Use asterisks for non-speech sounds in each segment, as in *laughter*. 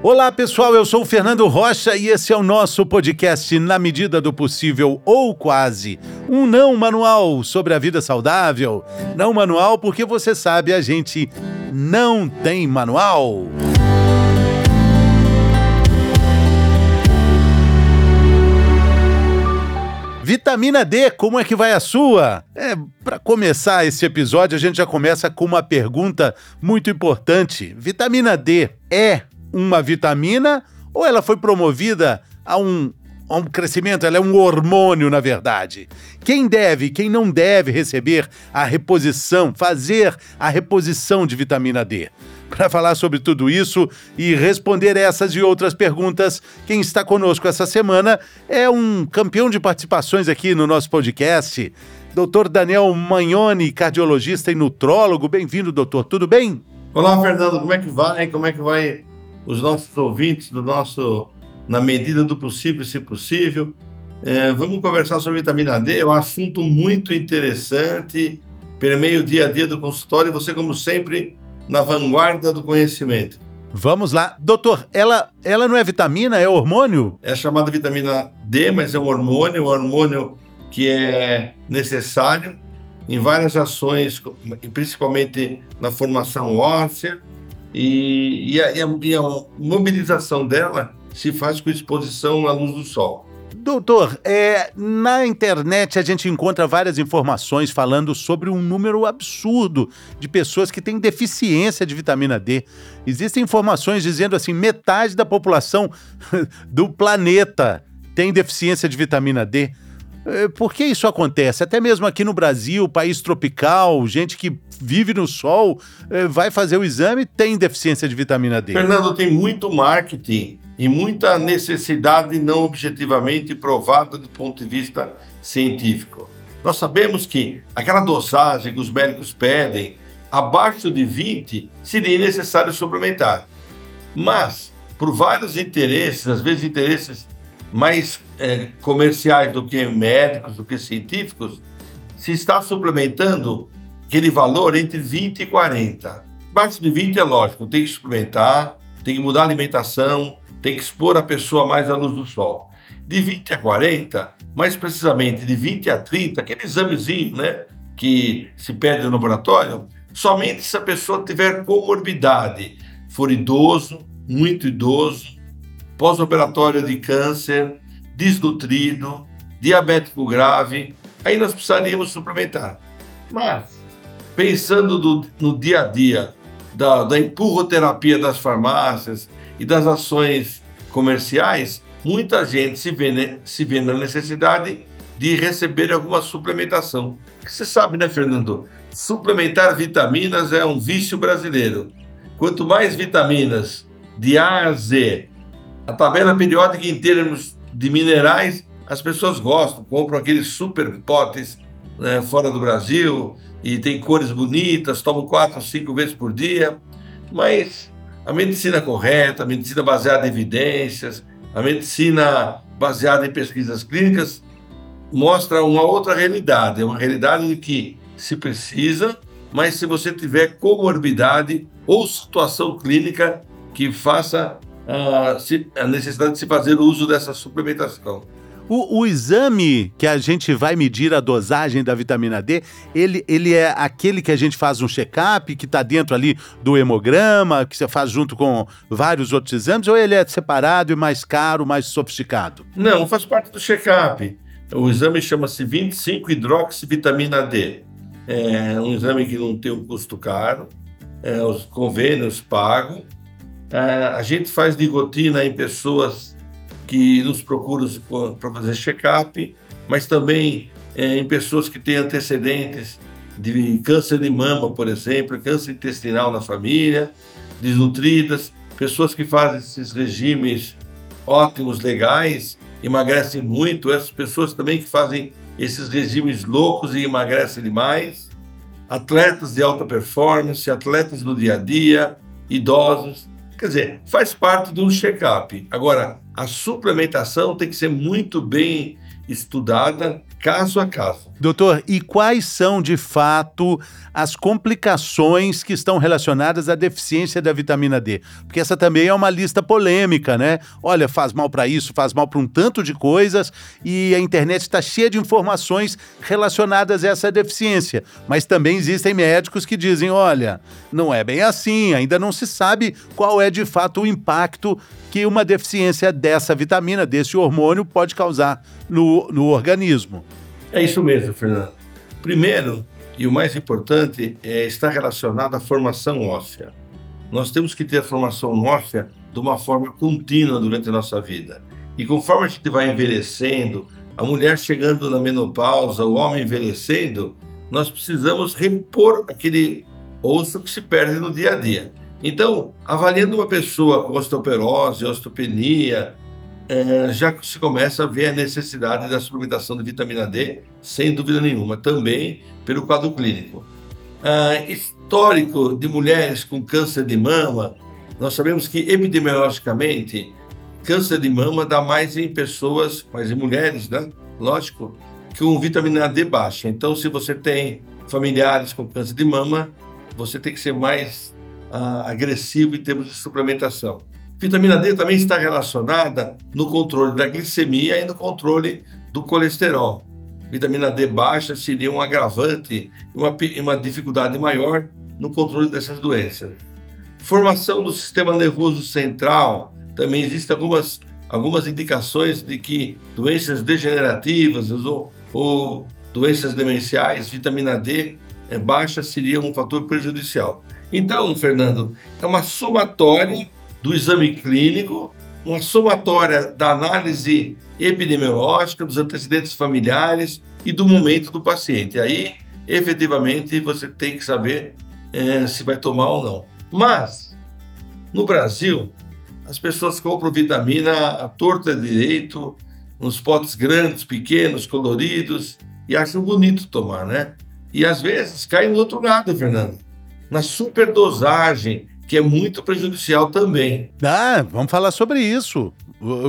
Olá pessoal, eu sou o Fernando Rocha e esse é o nosso podcast Na Medida do Possível ou Quase. Um não manual sobre a vida saudável. Não manual porque você sabe, a gente não tem manual. Vitamina D, como é que vai a sua? É, para começar esse episódio, a gente já começa com uma pergunta muito importante. Vitamina D é uma vitamina ou ela foi promovida a um, a um crescimento? Ela é um hormônio, na verdade. Quem deve, quem não deve receber a reposição, fazer a reposição de vitamina D? Para falar sobre tudo isso e responder essas e outras perguntas, quem está conosco essa semana é um campeão de participações aqui no nosso podcast, Dr. Daniel Magnoni, cardiologista e nutrólogo. Bem-vindo, doutor. Tudo bem? Olá, Fernando. Como é que vai? Como é que vai os nossos ouvintes do nosso, na medida do possível, se possível. É, vamos conversar sobre vitamina D, é um assunto muito interessante, permeia o dia a dia do consultório, você, como sempre, na vanguarda do conhecimento. Vamos lá. Doutor, ela, ela não é vitamina, é hormônio? É chamada vitamina D, mas é um hormônio, um hormônio que é necessário em várias ações, principalmente na formação óssea, e, e, a, e, a, mobilização dela se faz com exposição à luz do sol. Doutor, é, na internet a gente encontra várias informações falando sobre um número absurdo de pessoas que têm deficiência de vitamina D. Existem informações dizendo assim: metade da população *laughs* do planeta tem deficiência de vitamina D. É, por que isso acontece? Até mesmo aqui no Brasil, país tropical, gente que vive no sol, é, vai fazer o exame tem deficiência de vitamina D. Fernando, tem muito marketing e muita necessidade não objetivamente provada do ponto de vista científico. Nós sabemos que aquela dosagem que os médicos pedem, abaixo de 20, seria necessário suplementar. Mas, por vários interesses, às vezes interesses mais é, comerciais do que médicos, do que científicos, se está suplementando aquele valor entre 20 e 40. Abaixo de 20 é lógico, tem que suplementar, tem que mudar a alimentação, tem que expor a pessoa mais à luz do sol. De 20 a 40, mais precisamente de 20 a 30, aquele examezinho né, que se pede no laboratório, somente se a pessoa tiver comorbidade, for idoso, muito idoso, pós-operatório de câncer, desnutrido, diabético grave, aí nós precisaríamos suplementar. Mas, pensando do, no dia a dia da, da empurroterapia das farmácias e das ações comerciais, muita gente se vê, se vê na necessidade de receber alguma suplementação. Você sabe, né, Fernando? Suplementar vitaminas é um vício brasileiro. Quanto mais vitaminas de A a Z a tabela periódica em termos de minerais, as pessoas gostam, compram aqueles super potes né, fora do Brasil e tem cores bonitas, tomam quatro, cinco vezes por dia, mas a medicina correta, a medicina baseada em evidências, a medicina baseada em pesquisas clínicas mostra uma outra realidade, é uma realidade de que se precisa, mas se você tiver comorbidade ou situação clínica que faça a, a necessidade de se fazer uso dessa suplementação. O, o, exame que a gente vai medir a dosagem da vitamina D, ele, ele é aquele que a gente faz um check-up, que está dentro ali do hemograma, que você faz junto com vários outros exames, ou ele é separado e mais caro, mais sofisticado? Não, faz parte do check-up. O exame chama-se 25-hidroxivitamina D. É um exame que não tem um custo caro, é, os convênios pagam, a gente faz nicotina em pessoas que nos procuram para fazer check-up, mas também é, em pessoas que têm antecedentes de câncer de mama, por exemplo, câncer intestinal na família, desnutridas, pessoas que fazem esses regimes ótimos, legais, emagrecem muito, essas pessoas também que fazem esses regimes loucos e emagrecem demais, atletas de alta performance, atletas do dia a dia, idosos. Quer dizer, faz parte do check-up. Agora, a suplementação tem que ser muito bem estudada caso a caso. Doutor, e quais são de fato as complicações que estão relacionadas à deficiência da vitamina D? Porque essa também é uma lista polêmica, né? Olha, faz mal para isso, faz mal para um tanto de coisas e a internet está cheia de informações relacionadas a essa deficiência. Mas também existem médicos que dizem: olha, não é bem assim, ainda não se sabe qual é de fato o impacto que uma deficiência dessa vitamina, desse hormônio, pode causar no, no organismo. É isso mesmo, Fernando. Primeiro, e o mais importante, é estar relacionado à formação óssea. Nós temos que ter a formação óssea de uma forma contínua durante a nossa vida. E conforme a gente vai envelhecendo, a mulher chegando na menopausa, o homem envelhecendo, nós precisamos repor aquele osso que se perde no dia a dia. Então, avaliando uma pessoa com osteoporose, osteopenia, é, já se começa a ver a necessidade da suplementação de vitamina D, sem dúvida nenhuma, também pelo quadro clínico. É, histórico de mulheres com câncer de mama, nós sabemos que epidemiologicamente, câncer de mama dá mais em pessoas, mais em mulheres, né? Lógico, com vitamina D baixa. Então, se você tem familiares com câncer de mama, você tem que ser mais uh, agressivo em termos de suplementação. Vitamina D também está relacionada no controle da glicemia e no controle do colesterol. Vitamina D baixa seria um agravante, uma, uma dificuldade maior no controle dessas doenças. Formação do sistema nervoso central, também existem algumas, algumas indicações de que doenças degenerativas ou, ou doenças demenciais, vitamina D é baixa seria um fator prejudicial. Então, Fernando, é uma somatória do exame clínico, uma somatória da análise epidemiológica, dos antecedentes familiares e do momento do paciente. Aí, efetivamente, você tem que saber é, se vai tomar ou não. Mas, no Brasil, as pessoas compram vitamina à torta direito, nos potes grandes, pequenos, coloridos, e acham bonito tomar, né? E às vezes cai no outro lado, Fernando na superdosagem, que é muito prejudicial também. Ah, vamos falar sobre isso.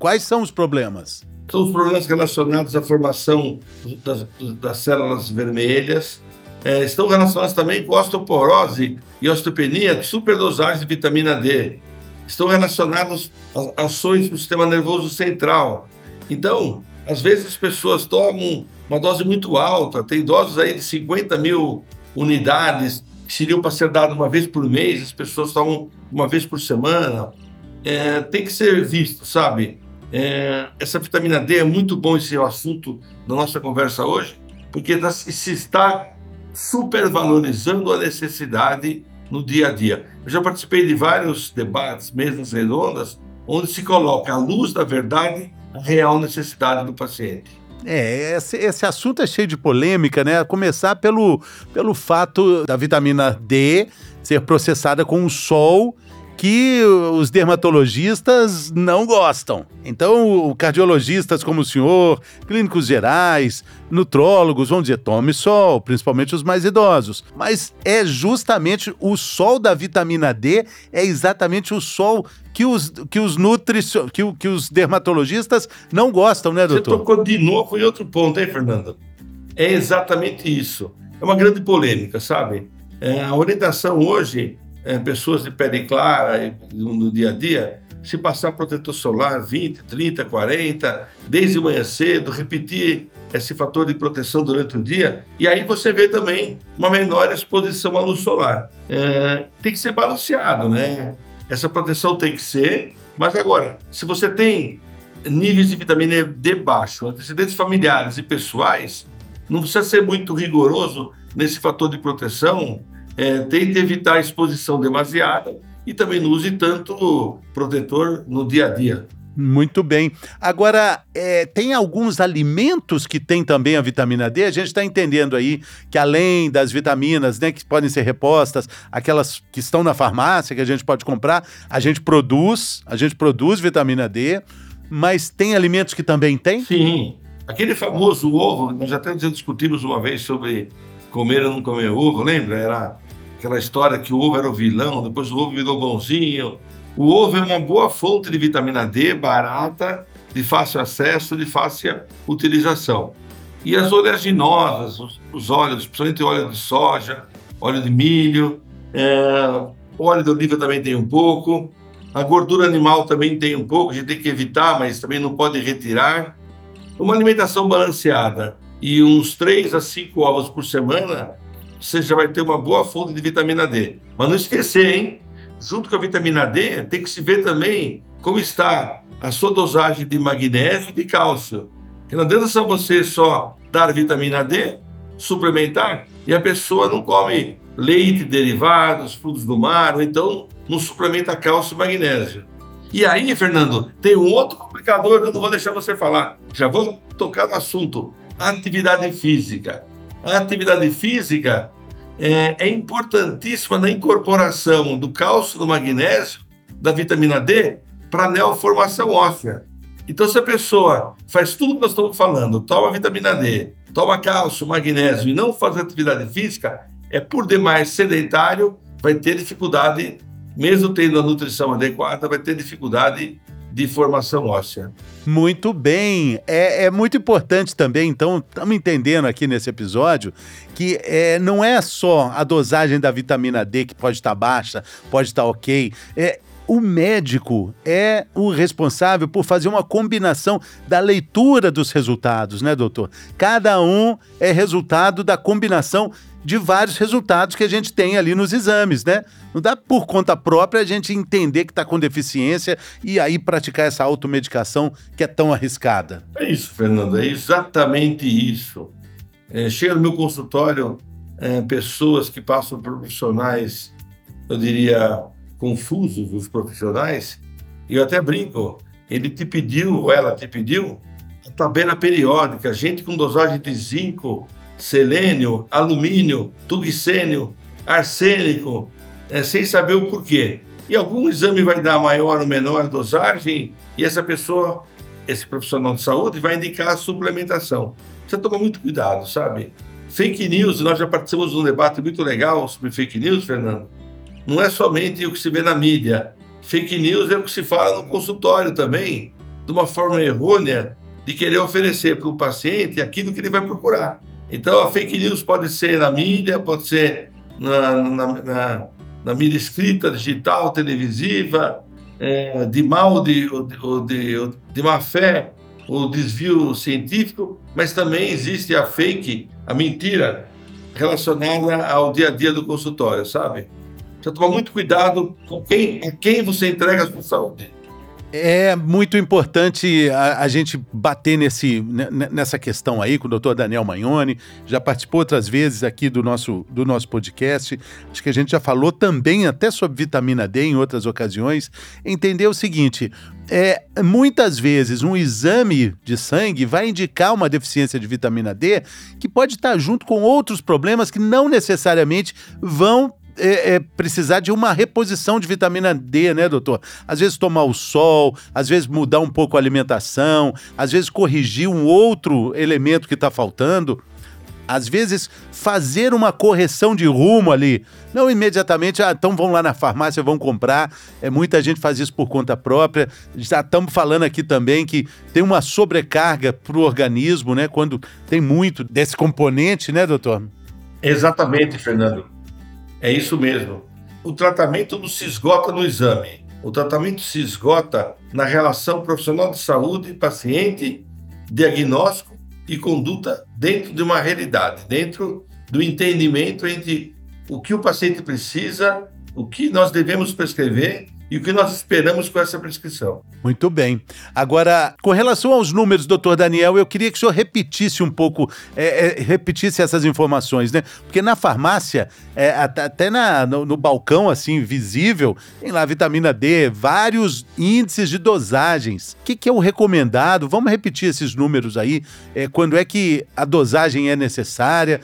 Quais são os problemas? São os problemas relacionados à formação das, das células vermelhas, é, estão relacionados também com osteoporose e osteopenia, superdosagem de vitamina D. Estão relacionados a ações do sistema nervoso central. Então, às vezes as pessoas tomam uma dose muito alta, tem doses aí de 50 mil unidades seriam para ser dado uma vez por mês, as pessoas tomam uma vez por semana. É, tem que ser visto, sabe? É, essa vitamina D é muito bom esse assunto da nossa conversa hoje, porque se está supervalorizando a necessidade no dia a dia. Eu já participei de vários debates, mesas redondas, onde se coloca à luz da verdade a real necessidade do paciente. É, esse, esse, assunto é cheio de polêmica, né? A começar pelo, pelo fato da vitamina D ser processada com o sol que os dermatologistas não gostam. Então, cardiologistas como o senhor, clínicos gerais, nutrólogos vão dizer: tome sol, principalmente os mais idosos. Mas é justamente o sol da vitamina D, é exatamente o sol que os, que os nutricio, que, que os dermatologistas não gostam, né, doutor? Você tocou de novo em outro ponto, hein, Fernando? É exatamente isso. É uma grande polêmica, sabe? É, a orientação hoje é, pessoas de pele clara no dia a dia, se passar protetor solar 20, 30, 40, desde manhã cedo, repetir esse fator de proteção durante o dia, e aí você vê também uma menor exposição à luz solar. É, tem que ser balanceado, né? Essa proteção tem que ser, mas agora, se você tem níveis de vitamina D baixo, antecedentes familiares e pessoais, não precisa ser muito rigoroso nesse fator de proteção, é, tente evitar a exposição demasiada e também não use tanto protetor no dia a dia. Muito bem. Agora, é, tem alguns alimentos que têm também a vitamina D? A gente está entendendo aí que além das vitaminas, né, que podem ser repostas, aquelas que estão na farmácia, que a gente pode comprar, a gente produz, a gente produz vitamina D, mas tem alimentos que também tem? Sim. Aquele famoso ovo, nós até discutimos uma vez sobre comer ou não comer ovo, lembra? Era aquela história que o ovo era o vilão, depois o ovo virou bonzinho. O ovo é uma boa fonte de vitamina D, barata, de fácil acesso, de fácil utilização. E as oleaginosas, os, os óleos, principalmente óleo de soja, óleo de milho, é, óleo de oliva também tem um pouco, a gordura animal também tem um pouco, a gente tem que evitar, mas também não pode retirar. Uma alimentação balanceada e uns 3 a 5 ovos por semana, você já vai ter uma boa fonte de vitamina D. Mas não esquecer, hein? Junto com a vitamina D, tem que se ver também como está a sua dosagem de magnésio e de cálcio. Porque não adianta só você só dar vitamina D, suplementar, e a pessoa não come leite, derivados, frutos do mar, ou então não suplementa cálcio e magnésio. E aí, Fernando, tem um outro complicador que eu não vou deixar você falar. Já vou tocar no assunto: atividade física. A atividade física é, é importantíssima na incorporação do cálcio, do magnésio, da vitamina D para a neoformação óssea. Então, se a pessoa faz tudo que nós estamos falando, toma vitamina D, toma cálcio, magnésio e não faz atividade física, é por demais sedentário, vai ter dificuldade, mesmo tendo a nutrição adequada, vai ter dificuldade de formação óssea. Muito bem. É, é muito importante também, então, estamos entendendo aqui nesse episódio que é, não é só a dosagem da vitamina D que pode estar baixa, pode estar ok. É, o médico é o responsável por fazer uma combinação da leitura dos resultados, né, doutor? Cada um é resultado da combinação de vários resultados que a gente tem ali nos exames, né? Não dá por conta própria a gente entender que está com deficiência e aí praticar essa automedicação que é tão arriscada. É isso, Fernando, é exatamente isso. É, chega no meu consultório é, pessoas que passam por profissionais, eu diria, confusos os profissionais, e eu até brinco, ele te pediu, ou ela te pediu, a tabela periódica, gente com dosagem de zinco, selênio, alumínio, tungstênio, arsênico, é, sem saber o porquê. E algum exame vai dar maior ou menor dosagem, e essa pessoa, esse profissional de saúde, vai indicar a suplementação. Você toma muito cuidado, sabe? Fake news, nós já participamos de um debate muito legal sobre fake news, Fernando não é somente o que se vê na mídia. Fake news é o que se fala no consultório também, de uma forma errônea de querer oferecer para o paciente aquilo que ele vai procurar. Então, a fake news pode ser na mídia, pode ser na, na, na, na mídia escrita, digital, televisiva, é, de mal, de, de, de, de má fé, o desvio científico, mas também existe a fake, a mentira relacionada ao dia a dia do consultório, sabe? Precisa tomar muito cuidado com quem, quem você entrega a sua saúde. É muito importante a, a, gente bater nesse, nessa questão aí com o doutor Daniel Magnoni. Já participou outras vezes aqui do nosso, do nosso podcast. Acho que a gente já falou também até sobre vitamina D em outras ocasiões. Entender o seguinte: é, muitas vezes um exame de sangue vai indicar uma deficiência de vitamina D que pode estar junto com outros problemas que não necessariamente vão é, é, precisar de uma reposição de vitamina D, né, doutor? Às vezes tomar o sol, às vezes mudar um pouco a alimentação, às vezes corrigir um outro elemento que está faltando. Às vezes, fazer uma correção de rumo ali. Não imediatamente, ah, então vão lá na farmácia, vão comprar. É, muita gente faz isso por conta própria. Já estamos falando aqui também que tem uma sobrecarga para o organismo, né? Quando tem muito desse componente, né, doutor? Exatamente, Fernando. É isso mesmo. O tratamento não se esgota no exame. O tratamento se esgota na relação profissional de saúde, paciente, diagnóstico e conduta dentro de uma realidade, dentro do entendimento entre o que o paciente precisa, o que nós devemos prescrever e o que nós esperamos com essa prescrição. Muito bem. Agora, com relação aos números, doutor Daniel, eu queria que o senhor repetisse um pouco, é, é, repetisse essas informações, né? Porque na farmácia, é, até na, no, no, balcão, assim, visível, tem lá vitamina D, vários índices de dosagens. O que, que é o recomendado? Vamos repetir esses números aí. É, quando é que a dosagem é necessária?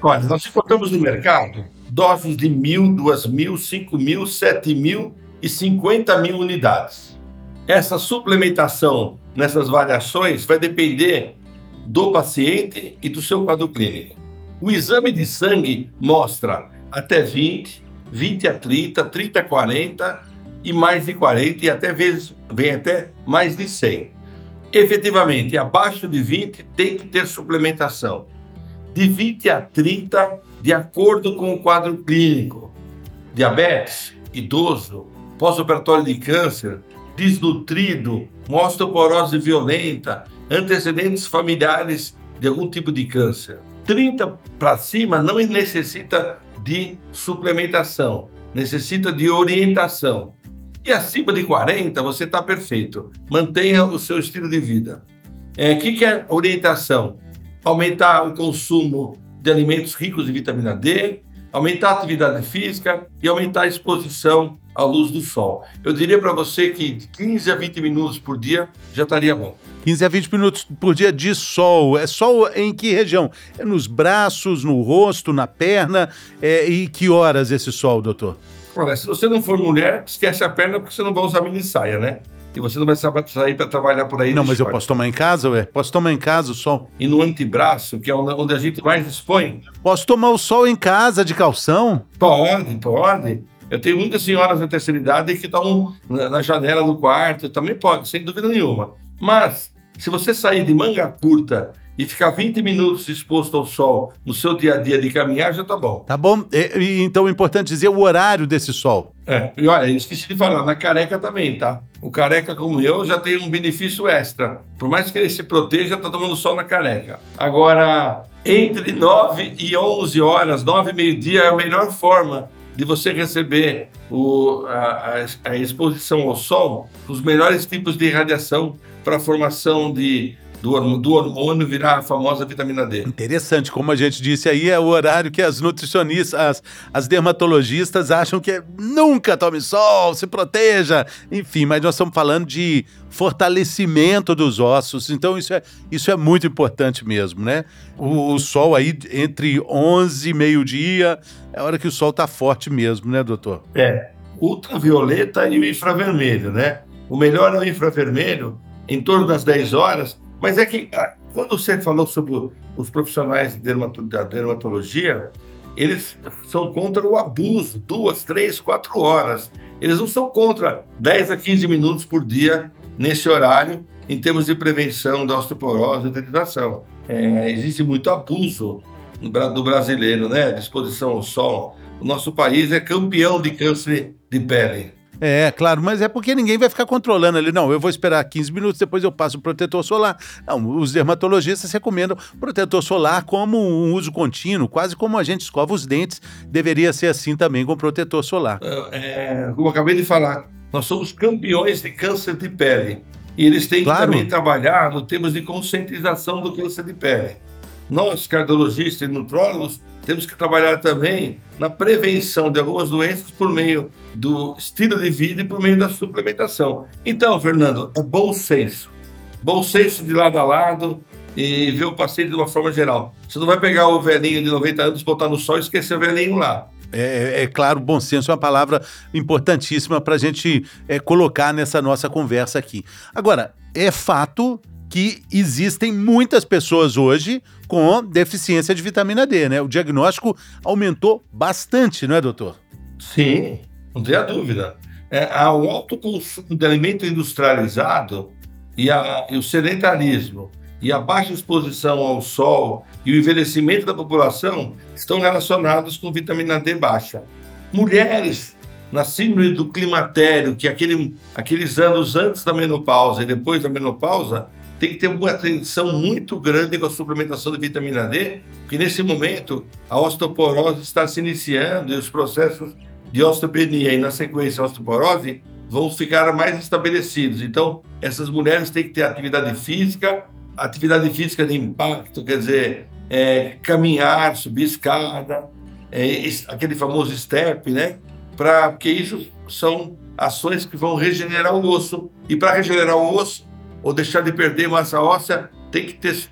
Olha, nós encontramos no mercado doses de mil, duas mil, cinco mil, sete mil e 50 mil unidades. Essa suplementação nessas variações vai depender do paciente e do seu quadro clínico. O exame de sangue mostra até 20, 20 a 30, 30 a 40 e mais de 40 e até vezes vem até mais de 100. Efetivamente, abaixo de 20 tem que ter suplementação. De 20 a 30, de acordo com o quadro clínico. Diabetes, idoso, pós-operatório de câncer, desnutrido, osteoporose violenta, antecedentes familiares de algum tipo de câncer. 30 para cima não necessita de suplementação, necessita de orientação. E acima de 40, você está perfeito. Mantenha o seu estilo de vida. O é, que, que é orientação? Aumentar o consumo de alimentos ricos em vitamina D, aumentar a atividade física e aumentar a exposição à luz do sol. Eu diria para você que de 15 a 20 minutos por dia já estaria bom. 15 a 20 minutos por dia de sol. É sol em que região? É nos braços, no rosto, na perna? É, e que horas esse sol, doutor? Olha, se você não for mulher, esquece a perna porque você não vai usar mini saia, né? E você não vai sair para trabalhar por aí. Não, mas eu posso tomar em casa, ué? Posso tomar em casa o sol? E no antebraço, que é onde a gente mais expõe? Posso tomar o sol em casa, de calção? Pode, pode. Eu tenho muitas senhoras na terceira idade que estão na janela do quarto, também pode, sem dúvida nenhuma. Mas, se você sair de manga curta e ficar 20 minutos exposto ao sol no seu dia a dia de caminhar, já tá bom. Tá bom. E, e, então é importante dizer o horário desse sol. É, e olha, esqueci de falar, na careca também, tá? O careca, como eu, já tem um benefício extra. Por mais que ele se proteja, tá tomando sol na careca. Agora, entre 9 e 11 horas, 9 e meio-dia é a melhor forma de você receber o, a, a, exposição ao sol, os melhores tipos de radiação para a formação de do, do hormônio virar a famosa vitamina D. Interessante, como a gente disse aí, é o horário que as nutricionistas, as, as dermatologistas acham que é nunca tome sol, se proteja, enfim, mas nós estamos falando de fortalecimento dos ossos, então isso é, isso é muito importante mesmo, né? O, o sol aí entre 11 e meio-dia é a hora que o sol está forte mesmo, né, doutor? É, ultravioleta e o infravermelho, né? O melhor é o infravermelho, em torno das 10 horas, mas é que, ah, quando você falou sobre os profissionais da dermatologia, eles são contra o abuso, duas, três, quatro horas. Eles não são contra 10 a 15 minutos por dia nesse horário, em termos de prevenção da osteoporose e derivação. É, existe muito abuso do brasileiro, né? De exposição ao sol. O nosso país é campeão de câncer de pele. É, claro, mas é porque ninguém vai ficar controlando ali. Não, eu vou esperar 15 minutos, depois eu passo o protetor solar. Não, os dermatologistas recomendam protetor solar como um uso contínuo, quase como a gente escova os dentes, deveria ser assim também com protetor solar. É, como eu acabei de falar, nós somos campeões de câncer de pele. E eles têm claro. que também trabalhar no termos de conscientização do câncer de pele. Nós, cardiologistas e nutrólogos, temos que trabalhar também na prevenção de algumas doenças por meio do estilo de vida e por meio da suplementação. Então, Fernando, é bom senso. Bom senso de lado a lado e ver o paciente de uma forma geral. Você não vai pegar o velhinho de 90 anos, botar no sol e esquecer o velhinho lá. É, é, claro, bom senso é uma palavra importantíssima para a gente é, colocar nessa nossa conversa aqui. Agora, é fato que existem muitas pessoas hoje com deficiência de vitamina D, né? O diagnóstico aumentou bastante, não é, doutor? Sim, não tenha dúvida. É, o alto consumo de alimento industrializado e, a, e o sedentarismo e a baixa exposição ao sol e o envelhecimento da população estão relacionados com vitamina D baixa. Mulheres na síndrome do climatério, que é aquele, aqueles anos antes da menopausa e depois da menopausa, tem que ter uma atenção muito grande com a suplementação de vitamina D, porque nesse momento a osteoporose está se iniciando e os processos de osteopenia e, na sequência, a osteoporose vão ficar mais estabelecidos. Então, essas mulheres têm que ter atividade física, atividade física de impacto, quer dizer, é, caminhar, subir escada, é, aquele famoso step, né? Pra, porque isso são ações que vão regenerar o osso. E para regenerar o osso, ou deixar de perder massa óssea, tem que ter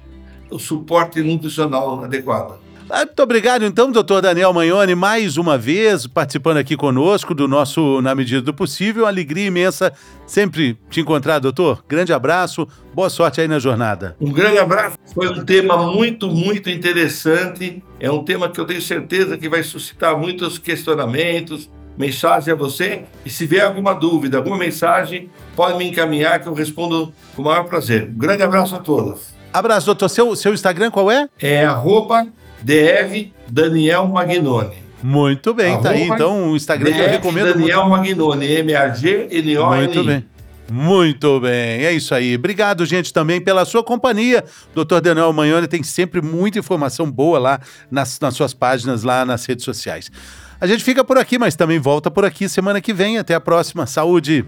o suporte nutricional adequado. Ah, muito obrigado, então, doutor Daniel Magnoni, mais uma vez participando aqui conosco do nosso Na Medida do Possível. Uma alegria imensa sempre te encontrar, doutor. Grande abraço, boa sorte aí na jornada. Um grande abraço. Foi um tema muito, muito interessante. É um tema que eu tenho certeza que vai suscitar muitos questionamentos, mensagem a você. E se vier alguma dúvida, alguma mensagem, pode me encaminhar que eu respondo com o maior prazer. Um grande abraço a todos. Abraço, doutor. Seu, seu Instagram qual é? É arroba Daniel Magnoni. Muito bem, arroba tá aí. Então, o Instagram que eu recomendo. Daniel muito. Magnoni, M-A-G-N-O-N. Muito bem. Muito bem, é isso aí. Obrigado, gente, também pela sua companhia. Dr. Daniel Magnoni tem sempre muita informação boa lá nas, nas suas páginas, lá nas redes sociais. A gente fica por aqui, mas também volta por aqui semana que vem. Até a próxima. Saúde!